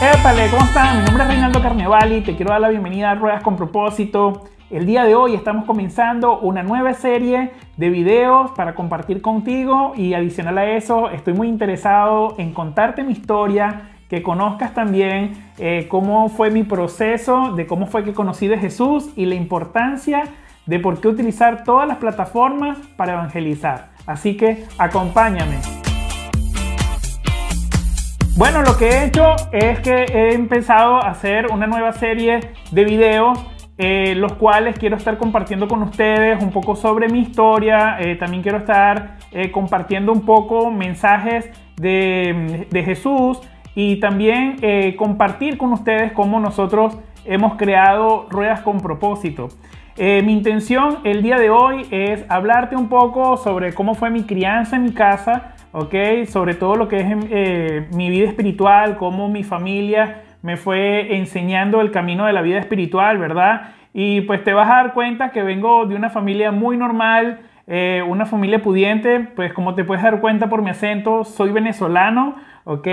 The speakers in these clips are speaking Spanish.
Épale, ¿cómo están? Mi nombre es Reinaldo Carnevali te quiero dar la bienvenida a Ruedas con Propósito. El día de hoy estamos comenzando una nueva serie de videos para compartir contigo y adicional a eso estoy muy interesado en contarte mi historia, que conozcas también eh, cómo fue mi proceso, de cómo fue que conocí de Jesús y la importancia de por qué utilizar todas las plataformas para evangelizar. Así que acompáñame. Bueno, lo que he hecho es que he empezado a hacer una nueva serie de videos eh, los cuales quiero estar compartiendo con ustedes un poco sobre mi historia. Eh, también quiero estar eh, compartiendo un poco mensajes de, de Jesús y también compartir con ustedes cómo nosotros hemos creado ruedas con propósito. mi intención el día de hoy es hablarte un poco sobre cómo fue mi crianza en mi casa, ¿ok? Sobre todo lo que es mi vida espiritual, cómo mi familia me fue enseñando el camino de la vida espiritual, ¿verdad? Y pues te vas a dar cuenta que vengo de una familia muy normal, eh, una familia pudiente, pues como te puedes dar cuenta por mi acento, soy venezolano, ¿ok?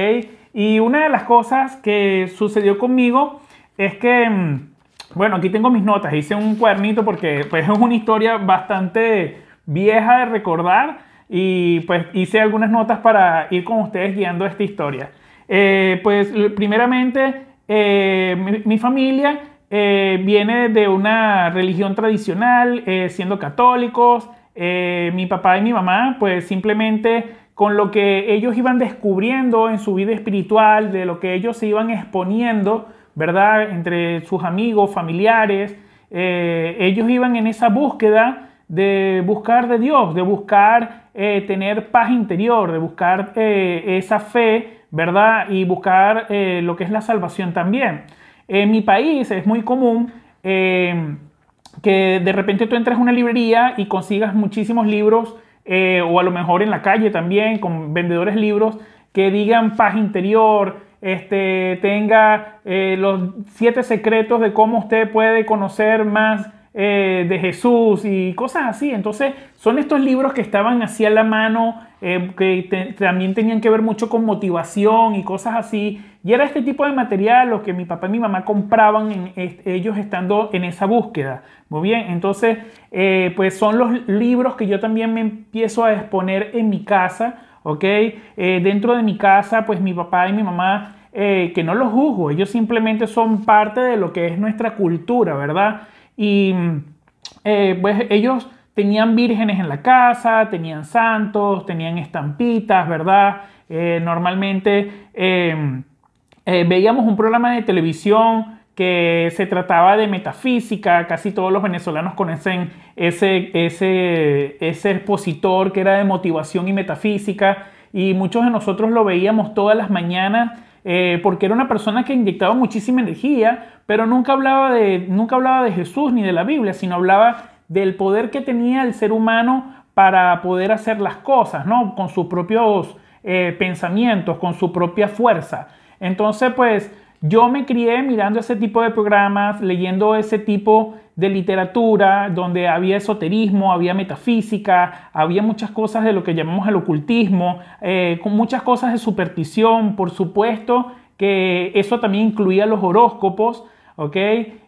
Y una de las cosas que sucedió conmigo es que, mm, bueno, aquí tengo mis notas, hice un cuadernito porque pues es una historia bastante vieja de recordar y pues hice algunas notas para ir con ustedes guiando esta historia. Eh, pues primeramente, eh, mi, familia eh, viene de una religión tradicional, siendo católicos. mi papá y mi mamá, pues simplemente con lo que ellos iban descubriendo en su vida espiritual, de lo que ellos se iban exponiendo, ¿verdad? Entre sus amigos, familiares, ellos iban en esa búsqueda de buscar de Dios, de buscar tener paz interior, de buscar esa fe ¿verdad? Y buscar eh, lo que es la salvación también. En mi país es muy común eh, que de repente tú entres a una librería y consigas muchísimos libros, eh, o a lo mejor en la calle también, con vendedores libros, que digan paz interior, este, tenga los siete secretos de cómo usted puede conocer más eh, de Jesús y cosas así. Entonces, son estos libros que estaban así a la mano, eh, que también tenían que ver mucho con motivación y cosas así. Y era este tipo de material lo que mi papá y mi mamá compraban ellos estando en esa búsqueda. Muy bien, entonces, eh, pues son los libros que yo también me empiezo a exponer en mi casa. ¿ok? dentro de mi casa, pues mi papá y mi mamá, que no los juzgo, ellos simplemente son parte de lo que es nuestra cultura, ¿verdad? Y eh, pues ellos tenían vírgenes en la casa, tenían santos, tenían estampitas, ¿verdad? Eh, normalmente em, eh, veíamos un programa de televisión que se trataba de metafísica, casi todos los venezolanos conocen ese, ese, ese expositor que era de motivación y metafísica, y muchos de nosotros lo veíamos todas las mañanas eh, porque era una persona que inyectaba muchísima energía, pero nunca hablaba, de, nunca hablaba de Jesús ni de la Biblia, sino hablaba del poder que tenía el ser humano para poder hacer las cosas, ¿no? Con sus propios eh, pensamientos, con su propia fuerza. Entonces, pues yo me crié mirando ese tipo de programas, leyendo ese tipo de literatura, donde había esoterismo, había metafísica, había muchas cosas de lo que llamamos el ocultismo, eh, con muchas cosas de superstición, por supuesto que eso también incluía los horóscopos, ¿ok?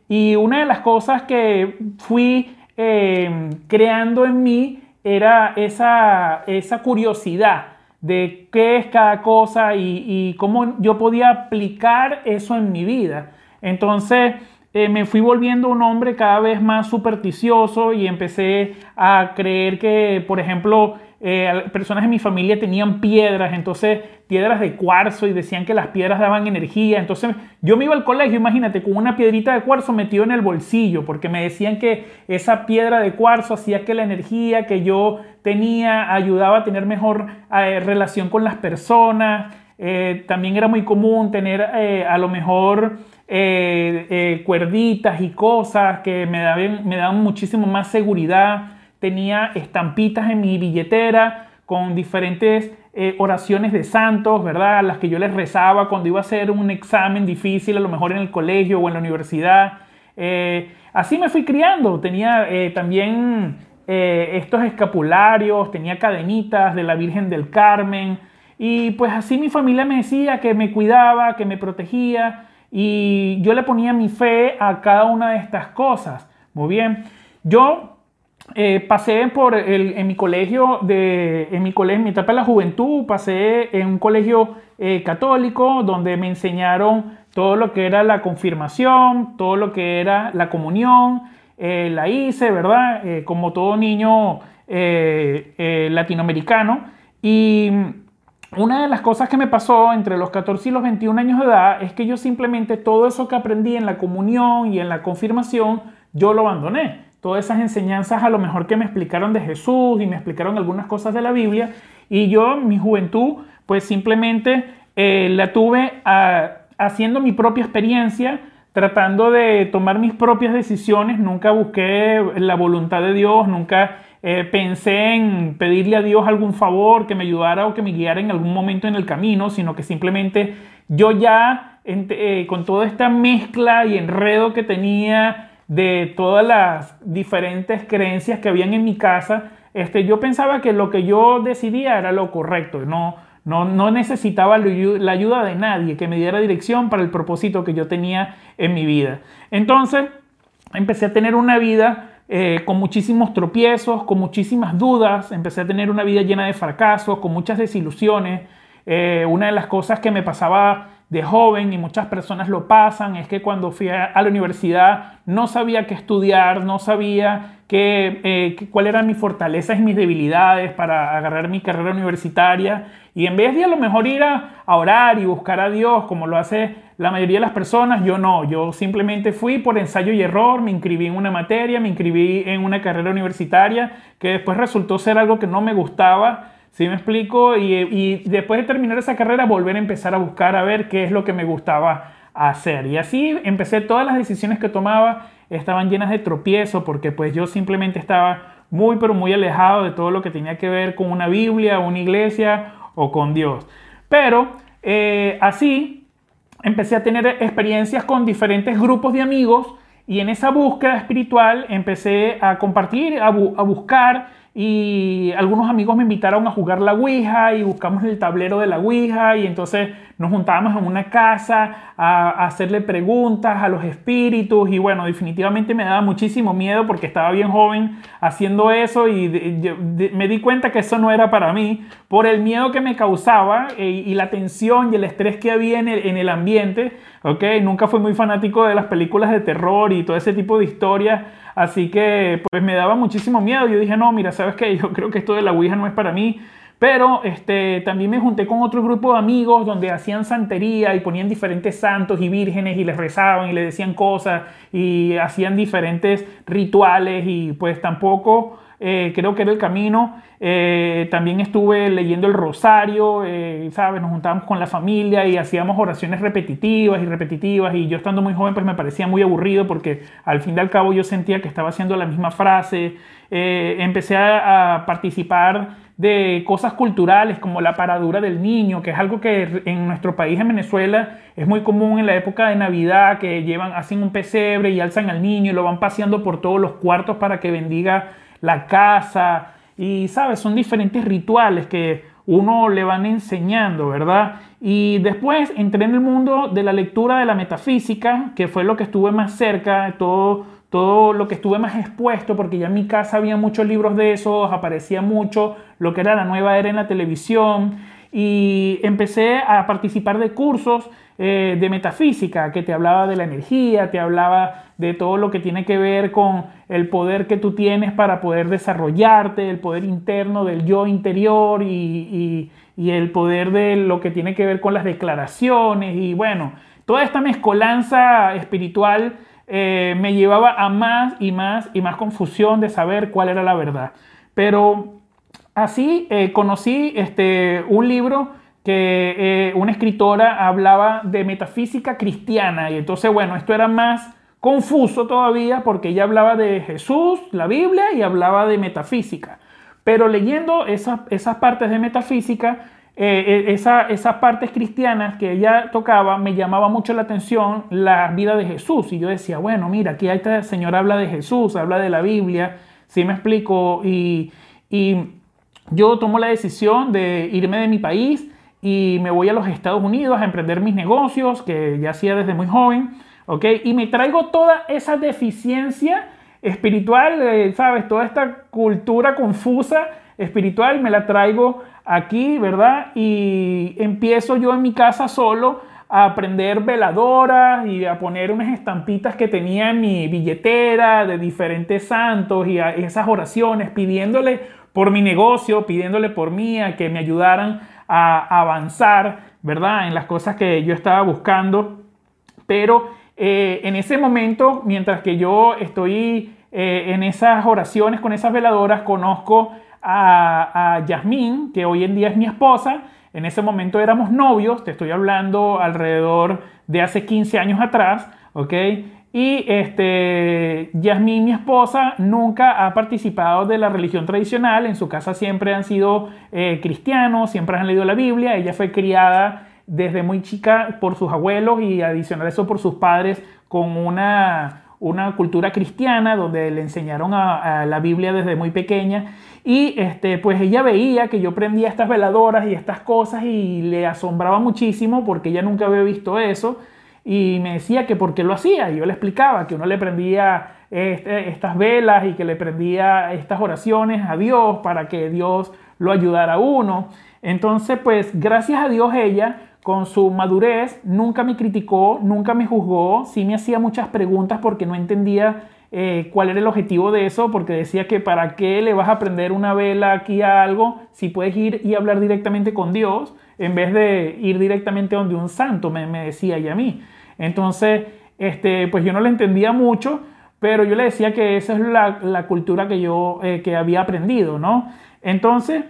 Y una de las cosas que fui eh, creando en mí era esa, esa curiosidad de qué es cada cosa y, cómo yo podía aplicar eso en mi vida. Entonces, eh, me fui volviendo un hombre cada vez más supersticioso y empecé a creer que, por ejemplo, eh, personas de mi familia tenían piedras, entonces piedras de cuarzo y decían que las piedras daban energía. Entonces yo me iba al colegio, imagínate, con una piedrita de cuarzo metido en el bolsillo, porque me decían que esa piedra de cuarzo hacía que la energía que yo tenía ayudaba a tener mejor eh, relación con las personas. también era muy común tener a lo mejor eh, eh, cuerditas y cosas que me daban muchísimo más seguridad. Tenía estampitas en mi billetera con diferentes eh, oraciones de santos, ¿verdad? Las que yo les rezaba cuando iba a hacer un examen difícil, a lo mejor en el colegio o en la universidad. así me fui criando. Tenía también estos escapularios, tenía cadenitas de la Virgen del Carmen. Y pues así mi familia me decía que me cuidaba, que me protegía y yo le ponía mi fe a cada una de estas cosas. Muy bien. Yo eh, pasé por el, en mi colegio, de, en mi colegio, mi etapa de la juventud, pasé en un colegio eh, católico donde me enseñaron todo lo que era la confirmación, todo lo que era la comunión, eh, la hice, ¿verdad? como todo niño latinoamericano. Y una de las cosas que me pasó entre los 14 y los 21 años de edad es que yo simplemente todo eso que aprendí en la comunión y en la confirmación, yo lo abandoné. Todas esas enseñanzas a lo mejor que me explicaron de Jesús y me explicaron algunas cosas de la Biblia. Y yo, mi juventud, pues simplemente eh, la tuve ah, haciendo mi propia experiencia, tratando de tomar mis propias decisiones, nunca busqué la voluntad de Dios, nunca eh, pensé en pedirle a Dios algún favor que me ayudara o que me guiara en algún momento en el camino, sino que simplemente yo ya, eh, con toda esta mezcla y enredo que tenía de todas las diferentes creencias que habían en mi casa, este, yo pensaba que lo que yo decidía era lo correcto, no, no, no necesitaba la ayuda de nadie que me diera dirección para el propósito que yo tenía en mi vida. Entonces, empecé a tener una vida eh, con muchísimos tropiezos, con muchísimas dudas, empecé a tener una vida llena de fracasos, con muchas desilusiones. Eh, una de las cosas que me pasaba de joven y muchas personas lo pasan es que cuando fui a, la universidad no sabía qué estudiar, no sabía eh, qué, cuáles eran mis fortalezas y mis debilidades para agarrar mi carrera universitaria. Y en vez de a lo mejor ir a, a orar y buscar a Dios como lo hace la mayoría de las personas, yo no, yo simplemente fui por ensayo y error, me inscribí en una materia, me inscribí en una carrera universitaria que después resultó ser algo que no me gustaba, ¿sí me explico? Y, después de terminar esa carrera volver a empezar a buscar a ver qué es lo que me gustaba hacer. Y así empecé todas las decisiones que tomaba estaban llenas de tropiezo porque pues yo simplemente estaba muy pero muy alejado de todo lo que tenía que ver con una Biblia, una iglesia o con Dios. Pero eh, así empecé a tener experiencias con diferentes grupos de amigos y en esa búsqueda espiritual empecé a compartir, a, a buscar y algunos amigos me invitaron a jugar la Ouija y buscamos el tablero de la Ouija y entonces nos juntábamos en una casa a, hacerle preguntas a los espíritus y bueno, definitivamente me daba muchísimo miedo porque estaba bien joven haciendo eso y me di cuenta que eso no era para mí por el miedo que me causaba eh, y, la tensión y el estrés que había en el, en el ambiente, ¿ok? Nunca fui muy fanático de las películas de terror y todo ese tipo de historias Así que pues me daba muchísimo miedo. Yo dije, no, mira, ¿sabes qué? Yo creo que esto de la Ouija no es para mí. Pero este, también me junté con otro grupo de amigos donde hacían santería y ponían diferentes santos y vírgenes y les rezaban y le decían cosas y hacían diferentes rituales y pues tampoco eh, creo que era el camino. Eh, también estuve leyendo el rosario, eh, ¿sabes? Nos juntábamos con la familia y hacíamos oraciones repetitivas y repetitivas y yo estando muy joven pues me parecía muy aburrido porque al fin y al cabo yo sentía que estaba haciendo la misma frase. empecé a, participar de cosas culturales como la paradura del niño, que es algo que en nuestro país, en Venezuela, es muy común en la época de Navidad, que llevan, hacen un pesebre y alzan al niño y lo van paseando por todos los cuartos para que bendiga la casa, y sabes, son diferentes rituales que uno le van enseñando, ¿verdad? Y después entré en el mundo de la lectura de la metafísica, que fue lo que estuve más cerca, todo, todo lo que estuve más expuesto, porque ya en mi casa había muchos libros de esos, aparecía mucho lo que era la nueva era en la televisión, y empecé a participar de cursos eh, de metafísica, que te hablaba de la energía, te hablaba de todo lo que tiene que ver con el poder que tú tienes para poder desarrollarte, el poder interno del yo interior y, el poder de lo que tiene que ver con las declaraciones y bueno, toda esta mezcolanza espiritual eh, me llevaba a más y más y más confusión de saber cuál era la verdad. Pero así eh, conocí este, un libro que eh, una escritora hablaba de metafísica cristiana y entonces, bueno, esto era más confuso todavía porque ella hablaba de Jesús, la Biblia y hablaba de metafísica. Pero leyendo esas, esas partes de metafísica, eh, eh, esas partes cristianas que ella tocaba, me llamaba mucho la atención la vida de Jesús. Y yo decía, bueno, mira, aquí esta señora habla de Jesús, habla de la Biblia, si me explico? Y, y yo tomo la decisión de irme de mi país y me voy a los Estados Unidos a emprender mis negocios que ya hacía desde muy joven, ¿ok? Y me traigo toda esa deficiencia espiritual, eh, ¿sabes? Toda esta cultura confusa espiritual me la traigo aquí, ¿verdad? Y empiezo yo en mi casa solo a aprender veladoras y a poner unas estampitas que tenía en mi billetera de diferentes santos y esas oraciones pidiéndole por mi negocio, pidiéndole por mí a que me ayudaran a avanzar, ¿verdad? En las cosas que yo estaba buscando. Pero eh, en ese momento, mientras que yo estoy eh, en esas oraciones con esas veladoras, conozco a, a Yasmín, que hoy en día es mi esposa. En ese momento éramos novios, te estoy hablando alrededor de hace 15 años atrás, ¿ok? Y este, Yasmín, mi esposa, nunca ha participado de la religión tradicional. En su casa siempre han sido eh, cristianos, siempre han leído la Biblia. Ella fue criada desde muy chica por sus abuelos y adicional eso por sus padres con una, una cultura cristiana donde le enseñaron la Biblia desde muy pequeña. Y este, pues ella veía que yo prendía estas veladoras y estas cosas y le asombraba muchísimo porque ella nunca había visto eso y me decía que por qué lo hacía. Y yo le explicaba que uno le prendía este, estas velas y que le prendía estas oraciones a Dios para que Dios lo ayudara a uno. Entonces, pues gracias a Dios ella, con su madurez, nunca me criticó, nunca me juzgó, sí me hacía muchas preguntas porque no entendía eh, cuál era el objetivo de eso, porque decía que para qué le vas a prender una vela aquí a algo si puedes ir y hablar directamente con Dios en vez de ir directamente donde un santo, me, decía ella a mí. Entonces, este, pues yo no le entendía mucho, pero yo le decía que esa es la, cultura que yo eh, que había aprendido, ¿no? Entonces,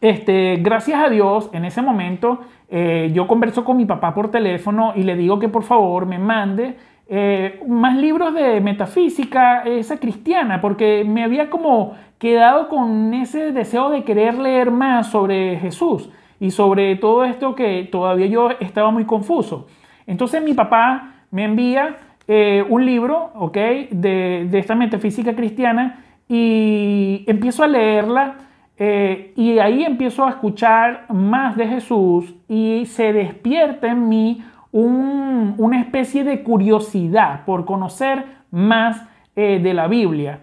este, gracias a Dios, en ese momento, eh, yo converso con mi papá por teléfono y le digo que por favor me mande eh, más libros de metafísica, esa cristiana, porque me había como quedado con ese deseo de querer leer más sobre Jesús y sobre todo esto que todavía yo estaba muy confuso. Entonces mi papá me envía eh, un libro, ¿ok? De, esta metafísica cristiana y empiezo a leerla eh, y ahí empiezo a escuchar más de Jesús y se despierta en mí una especie de curiosidad por conocer más eh, de la Biblia.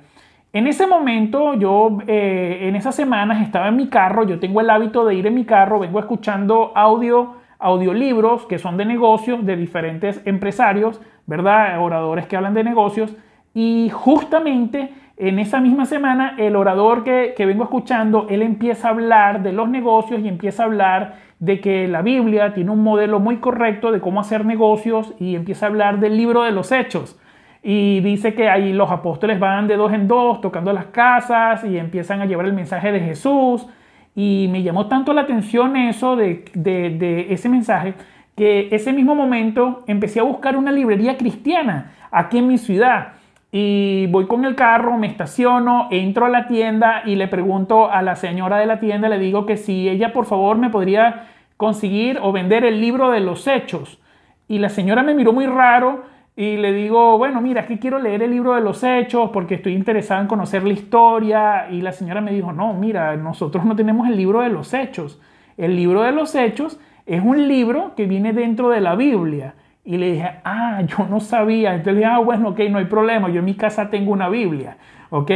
En ese momento, yo en esas semanas estaba en mi carro, yo tengo el hábito de ir en mi carro, vengo escuchando audio audiolibros que son de negocios de diferentes empresarios, ¿verdad? Oradores que hablan de negocios. Y justamente en esa misma semana, el orador que, vengo escuchando, él empieza a hablar de los negocios y empieza a hablar de que la Biblia tiene un modelo muy correcto de cómo hacer negocios y empieza a hablar del libro de los hechos. Y dice que ahí los apóstoles van de dos en dos tocando las casas y empiezan a llevar el mensaje de Jesús y me llamó tanto la atención eso de, ese mensaje que ese mismo momento empecé a buscar una librería cristiana aquí en mi ciudad. Y voy con el carro, me estaciono, entro a la tienda y le pregunto a la señora de la tienda, le digo que si ella por favor me podría conseguir o vender el libro de los hechos. Y la señora me miró muy raro y le digo, bueno, mira, aquí quiero leer el libro de los hechos porque estoy interesado en conocer la historia. Y la señora me dijo, no, mira, nosotros no tenemos el libro de los hechos. El libro de los hechos es un libro que viene dentro de la Biblia. Y le dije, ah, yo no sabía. Entonces le dije, ah, bueno, ok, no hay problema. Yo en mi casa tengo una Biblia. ¿ok?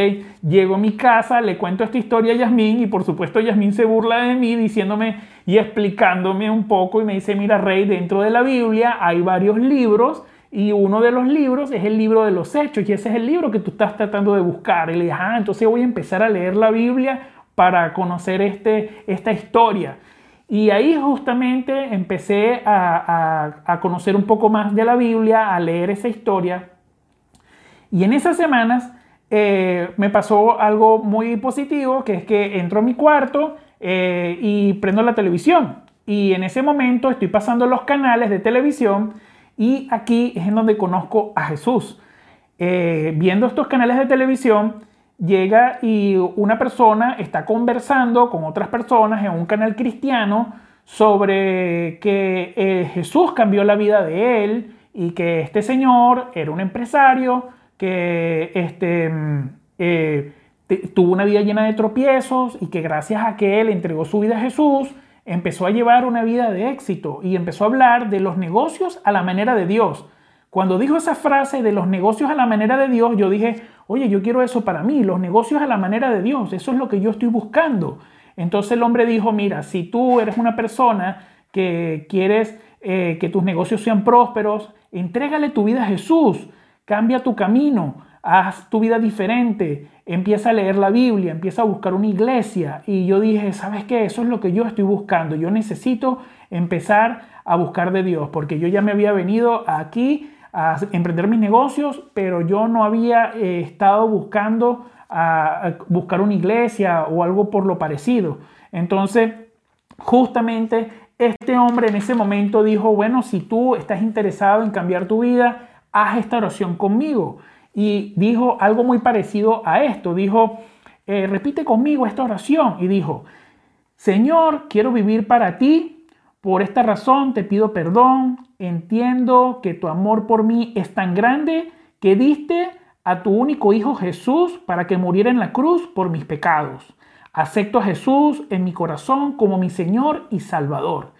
Llego a mi casa, le cuento esta historia a Yasmín y por supuesto Yasmín se burla de mí diciéndome y explicándome un poco y me dice, mira, Rey, dentro de la Biblia hay varios libros y uno de los libros es el libro de los hechos y ese es el libro que tú estás tratando de buscar. Y le dije, ah, entonces voy a empezar a leer la Biblia para conocer este, esta historia. Y ahí justamente empecé a, conocer un poco más de la Biblia, a leer esa historia. Y en esas semanas eh, me pasó algo muy positivo, que es que entro a mi cuarto eh, y prendo la televisión. Y en ese momento estoy pasando los canales de televisión y aquí es en donde conozco a Jesús. Eh, viendo estos canales de televisión, llega y una persona está conversando con otras personas en un canal cristiano sobre que eh, Jesús cambió la vida de él y que este señor era un empresario que este, mm, eh, tuvo una vida llena de tropiezos y que gracias a que él entregó su vida a Jesús, empezó a llevar una vida de éxito y empezó a hablar de los negocios a la manera de Dios. Cuando dijo esa frase de los negocios a la manera de Dios, yo dije, oye, yo quiero eso para mí, los negocios a la manera de Dios, eso es lo que yo estoy buscando. Entonces el hombre dijo, mira, si tú eres una persona que quieres eh, que tus negocios sean prósperos, entrégale tu vida a Jesús, cambia tu camino, haz tu vida diferente, empieza a leer la Biblia, empieza a buscar una iglesia. Y yo dije, ¿sabes qué? Eso es lo que yo estoy buscando. Yo necesito empezar a buscar de Dios, porque yo ya me había venido aquí a emprender mis negocios, pero yo no había eh, estado buscando a, buscar una iglesia o algo por lo parecido. Entonces, justamente este hombre en ese momento dijo, bueno, si tú estás interesado en cambiar tu vida, haz esta oración conmigo. Y dijo algo muy parecido a esto. Dijo, eh, repite conmigo esta oración. Y dijo, Señor, quiero vivir para ti. Por esta razón te pido perdón. Entiendo que tu amor por mí es tan grande que diste a tu único Hijo Jesús para que muriera en la cruz por mis pecados. Acepto a Jesús en mi corazón como mi Señor y Salvador.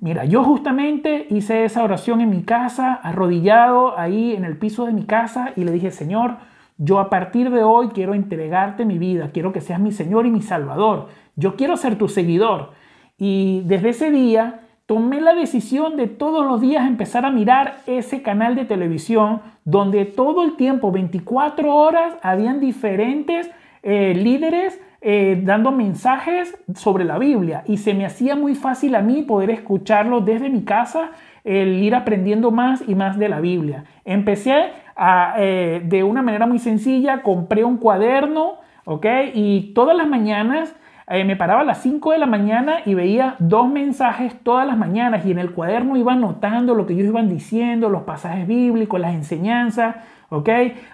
Mira, yo justamente hice esa oración en mi casa, arrodillado ahí en el piso de mi casa y le dije, Señor, yo a partir de hoy quiero entregarte mi vida, quiero que seas mi Señor y mi Salvador. Yo quiero ser tu seguidor. Y desde ese día tomé la decisión de todos los días empezar a mirar ese canal de televisión donde todo el tiempo, 24 horas, habían diferentes eh, líderes eh, dando mensajes sobre la Biblia y se me hacía muy fácil a mí poder escucharlo desde mi casa, el ir aprendiendo más y más de la Biblia. Empecé a, eh, de una manera muy sencilla, compré un cuaderno, ¿ok? Y todas las mañanas eh, me paraba a las 5 de la mañana y veía dos mensajes todas las mañanas y en el cuaderno iba anotando lo que ellos iban diciendo, los pasajes bíblicos, las enseñanzas, ¿ok?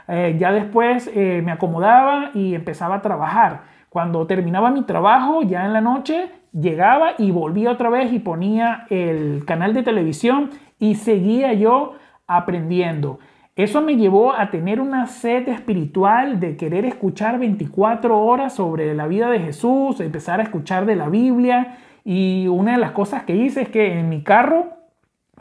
Eh, ya después eh, me acomodaba y empezaba a trabajar. Cuando terminaba mi trabajo, ya en la noche, llegaba y volvía otra vez y ponía el canal de televisión y seguía yo aprendiendo. Eso me llevó a tener una sed espiritual de querer escuchar 24 horas sobre la vida de Jesús, empezar a escuchar de la Biblia. Y una de las cosas que hice es que en mi carro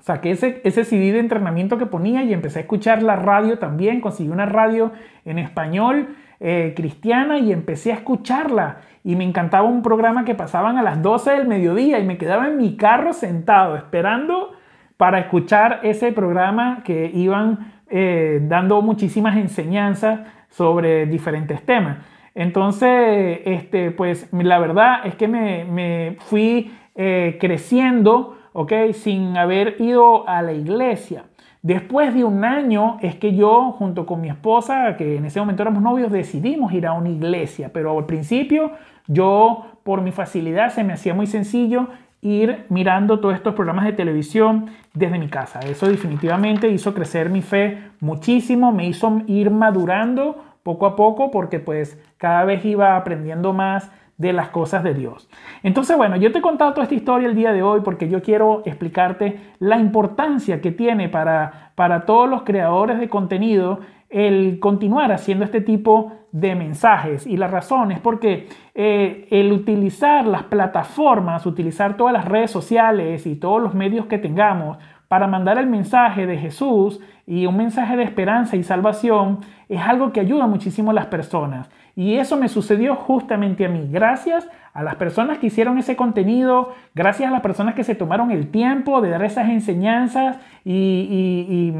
saqué ese, ese CD de entrenamiento que ponía y empecé a escuchar la radio también. Conseguí una radio en español eh, cristiana y empecé a escucharla. Y me encantaba un programa que pasaban a las 12 del mediodía y me quedaba en mi carro sentado esperando para escuchar ese programa que iban eh, dando muchísimas enseñanzas sobre diferentes temas. Entonces, este, pues la verdad es que me, fui eh, creciendo, ¿ok? Sin haber ido a la iglesia. Después de un año es que yo, junto con mi esposa, que en ese momento éramos novios, decidimos ir a una iglesia. Pero al principio yo, por mi facilidad, se me hacía muy sencillo ir mirando todos estos programas de televisión desde mi casa. Eso definitivamente hizo crecer mi fe muchísimo, me hizo ir madurando poco a poco porque pues cada vez iba aprendiendo más de las cosas de Dios. Entonces, bueno, yo te he contado toda esta historia el día de hoy porque yo quiero explicarte la importancia que tiene para, para todos los creadores de contenido el continuar haciendo este tipo de mensajes. Y la razón es porque eh, el utilizar las plataformas, utilizar todas las redes sociales y todos los medios que tengamos para mandar el mensaje de Jesús y un mensaje de esperanza y salvación es algo que ayuda muchísimo a las personas. Y eso me sucedió justamente a mí. Gracias a las personas que hicieron ese contenido, gracias a las personas que se tomaron el tiempo de dar esas enseñanzas y,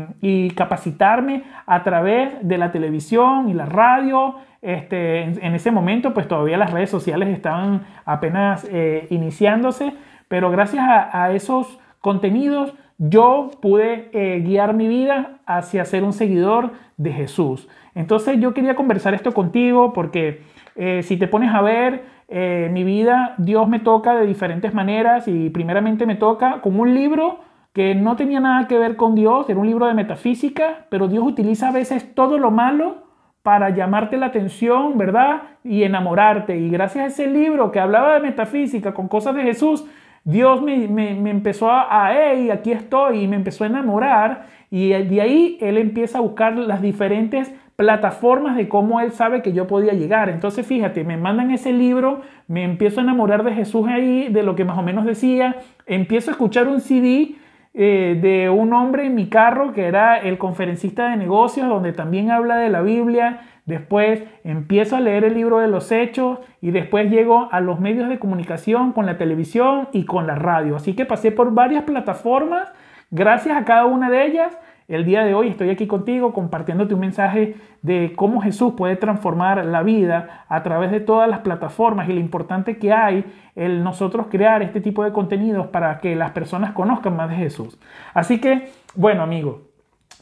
capacitarme a través de la televisión y la radio. Este, en, ese momento, pues todavía las redes sociales estaban apenas eh, iniciándose, pero gracias a, esos contenidos yo pude eh, guiar mi vida hacia ser un seguidor de Jesús. Entonces yo quería conversar esto contigo porque eh, si te pones a ver eh, mi vida, Dios me toca de diferentes maneras y primeramente me toca con un libro que no tenía nada que ver con Dios, era un libro de metafísica, pero Dios utiliza a veces todo lo malo para llamarte la atención, ¿verdad? Y enamorarte. Y gracias a ese libro que hablaba de metafísica con cosas de Jesús, Dios me, empezó a, hey, aquí estoy, y me empezó a enamorar. Y de ahí Él empieza a buscar las diferentes plataformas de cómo Él sabe que yo podía llegar. Entonces, fíjate, me mandan ese libro, me empiezo a enamorar de Jesús ahí, de lo que más o menos decía, empiezo a escuchar un CD eh, de un hombre en mi carro que era el conferencista de negocios, donde también habla de la Biblia. Después empiezo a leer el libro de los hechos y después llego a los medios de comunicación con la televisión y con la radio. Así que pasé por varias plataformas. Gracias a cada una de ellas el día de hoy estoy aquí contigo compartiéndote un mensaje de cómo Jesús puede transformar la vida a través de todas las plataformas y lo importante que hay el nosotros crear este tipo de contenidos para que las personas conozcan más de Jesús. Así que, bueno amigos,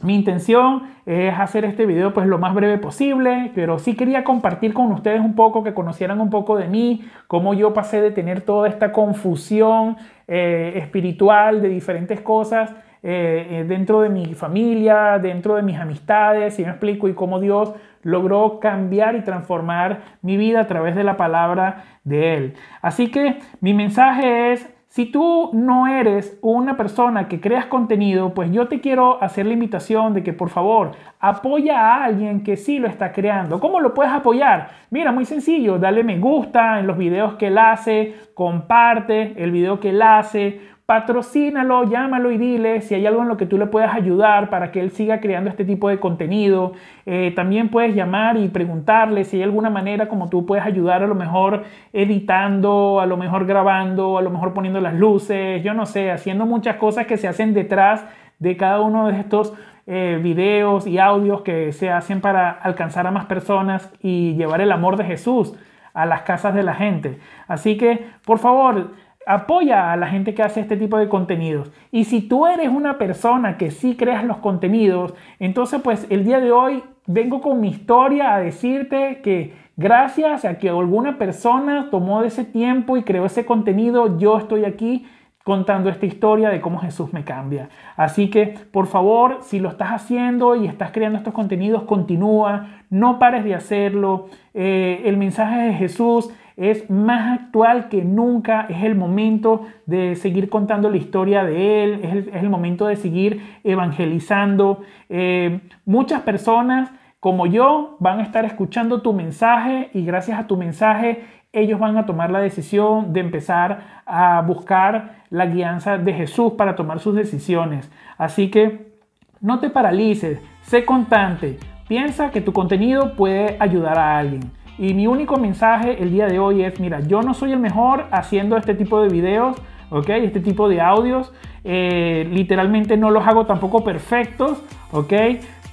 mi intención es hacer este video pues lo más breve posible, pero sí quería compartir con ustedes un poco, que conocieran un poco de mí, cómo yo pasé de tener toda esta confusión eh, espiritual de diferentes cosas eh, eh, dentro de mi familia, dentro de mis amistades, y me explico, y cómo Dios logró cambiar y transformar mi vida a través de la palabra de Él. Así que mi mensaje es, si tú no eres una persona que creas contenido, pues yo te quiero hacer la invitación de que por favor apoya a alguien que sí lo está creando. ¿Cómo lo puedes apoyar? Mira, muy sencillo, dale me gusta en los videos que él hace, comparte el video que él hace, patrocínalo, llámalo y dile si hay algo en lo que tú le puedas ayudar para que él siga creando este tipo de contenido. Eh, también puedes llamar y preguntarle si hay alguna manera como tú puedes ayudar a lo mejor editando, a lo mejor grabando, a lo mejor poniendo las luces, yo no sé, haciendo muchas cosas que se hacen detrás de cada uno de estos eh, videos y audios que se hacen para alcanzar a más personas y llevar el amor de Jesús a las casas de la gente. Así que, por favor, apoya a la gente que hace este tipo de contenidos. Y si tú eres una persona que sí creas los contenidos, entonces pues el día de hoy vengo con mi historia a decirte que gracias a que alguna persona tomó ese tiempo y creó ese contenido, yo estoy aquí contando esta historia de cómo Jesús me cambia. Así que, por favor, si lo estás haciendo y estás creando estos contenidos, continúa, no pares de hacerlo. Eh, el mensaje de Jesús es más actual que nunca, es el momento de seguir contando la historia de Él, es el, momento de seguir evangelizando. Eh, muchas personas como yo van a estar escuchando tu mensaje y gracias a tu mensaje ellos van a tomar la decisión de empezar a buscar la guianza de Jesús para tomar sus decisiones. Así que no te paralices, sé constante, piensa que tu contenido puede ayudar a alguien. Y mi único mensaje el día de hoy es, mira, yo no soy el mejor haciendo este tipo de videos, ¿ok? Este tipo de audios. Eh, literalmente no los hago tampoco perfectos, ¿ok?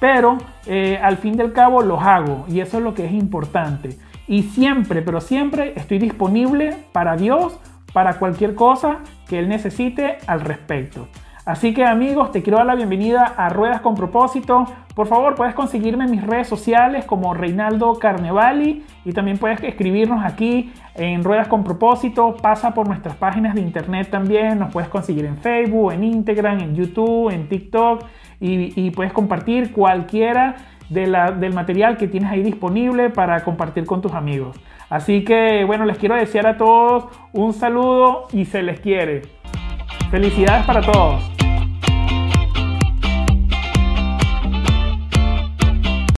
Pero eh, al fin del cabo los hago y eso es lo que es importante. Y siempre, pero siempre estoy disponible para Dios, para cualquier cosa que Él necesite al respecto. Así que amigos, te quiero dar la bienvenida a Ruedas con propósito. Por favor, puedes conseguirme en mis redes sociales como Reinaldo Carnevali y también puedes escribirnos aquí en Ruedas con propósito. Pasa por nuestras páginas de internet también. Nos puedes conseguir en Facebook, en Instagram, en YouTube, en TikTok y, puedes compartir cualquiera del material que tienes ahí disponible para compartir con tus amigos. Así que bueno, les quiero desear a todos un saludo y se les quiere. Felicidades para todos.